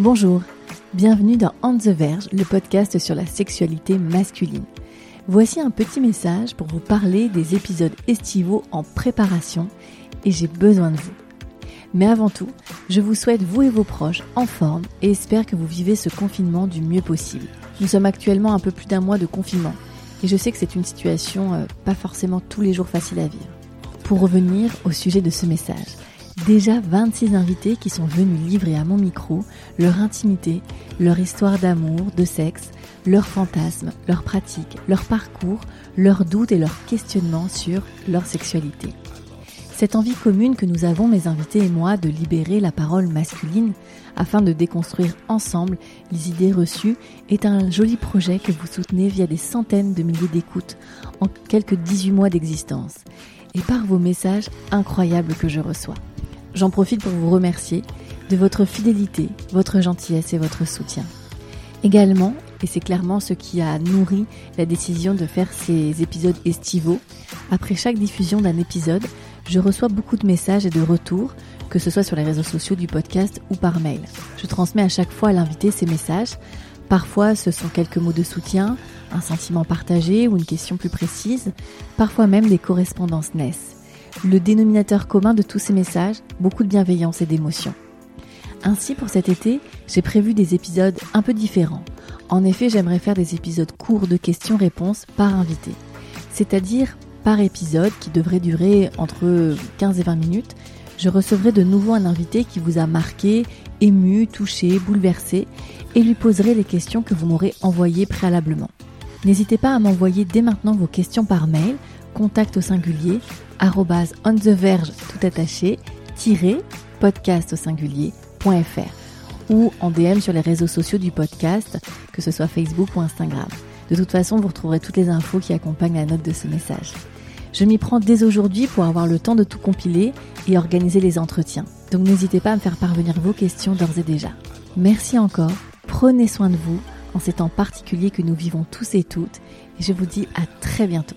Bonjour, bienvenue dans On the Verge, le podcast sur la sexualité masculine. Voici un petit message pour vous parler des épisodes estivaux en préparation et j'ai besoin de vous. Mais avant tout, je vous souhaite vous et vos proches en forme et espère que vous vivez ce confinement du mieux possible. Nous sommes actuellement un peu plus d'un mois de confinement et je sais que c'est une situation euh, pas forcément tous les jours facile à vivre. Pour revenir au sujet de ce message, déjà 26 invités qui sont venus livrer à mon micro leur intimité, leur histoire d'amour, de sexe, leurs fantasmes, leurs pratiques, leur parcours, leurs doutes et leurs questionnements sur leur sexualité. Cette envie commune que nous avons, mes invités et moi, de libérer la parole masculine afin de déconstruire ensemble les idées reçues est un joli projet que vous soutenez via des centaines de milliers d'écoutes en quelques 18 mois d'existence et par vos messages incroyables que je reçois. J'en profite pour vous remercier de votre fidélité, votre gentillesse et votre soutien. Également, et c'est clairement ce qui a nourri la décision de faire ces épisodes estivaux, après chaque diffusion d'un épisode, je reçois beaucoup de messages et de retours, que ce soit sur les réseaux sociaux du podcast ou par mail. Je transmets à chaque fois à l'invité ces messages. Parfois, ce sont quelques mots de soutien, un sentiment partagé ou une question plus précise. Parfois même des correspondances naissent. Le dénominateur commun de tous ces messages, beaucoup de bienveillance et d'émotion. Ainsi, pour cet été, j'ai prévu des épisodes un peu différents. En effet, j'aimerais faire des épisodes courts de questions-réponses par invité. C'est-à-dire par épisode qui devrait durer entre 15 et 20 minutes, je recevrai de nouveau un invité qui vous a marqué, ému, touché, bouleversé et lui poserai les questions que vous m'aurez envoyées préalablement. N'hésitez pas à m'envoyer dès maintenant vos questions par mail, contact au singulier, arrobase on the verge tout attaché, podcast au singulier.fr ou en DM sur les réseaux sociaux du podcast, que ce soit Facebook ou Instagram. De toute façon, vous retrouverez toutes les infos qui accompagnent la note de ce message. Je m'y prends dès aujourd'hui pour avoir le temps de tout compiler et organiser les entretiens. Donc n'hésitez pas à me faire parvenir vos questions d'ores et déjà. Merci encore, prenez soin de vous en ces temps particuliers que nous vivons tous et toutes et je vous dis à très bientôt.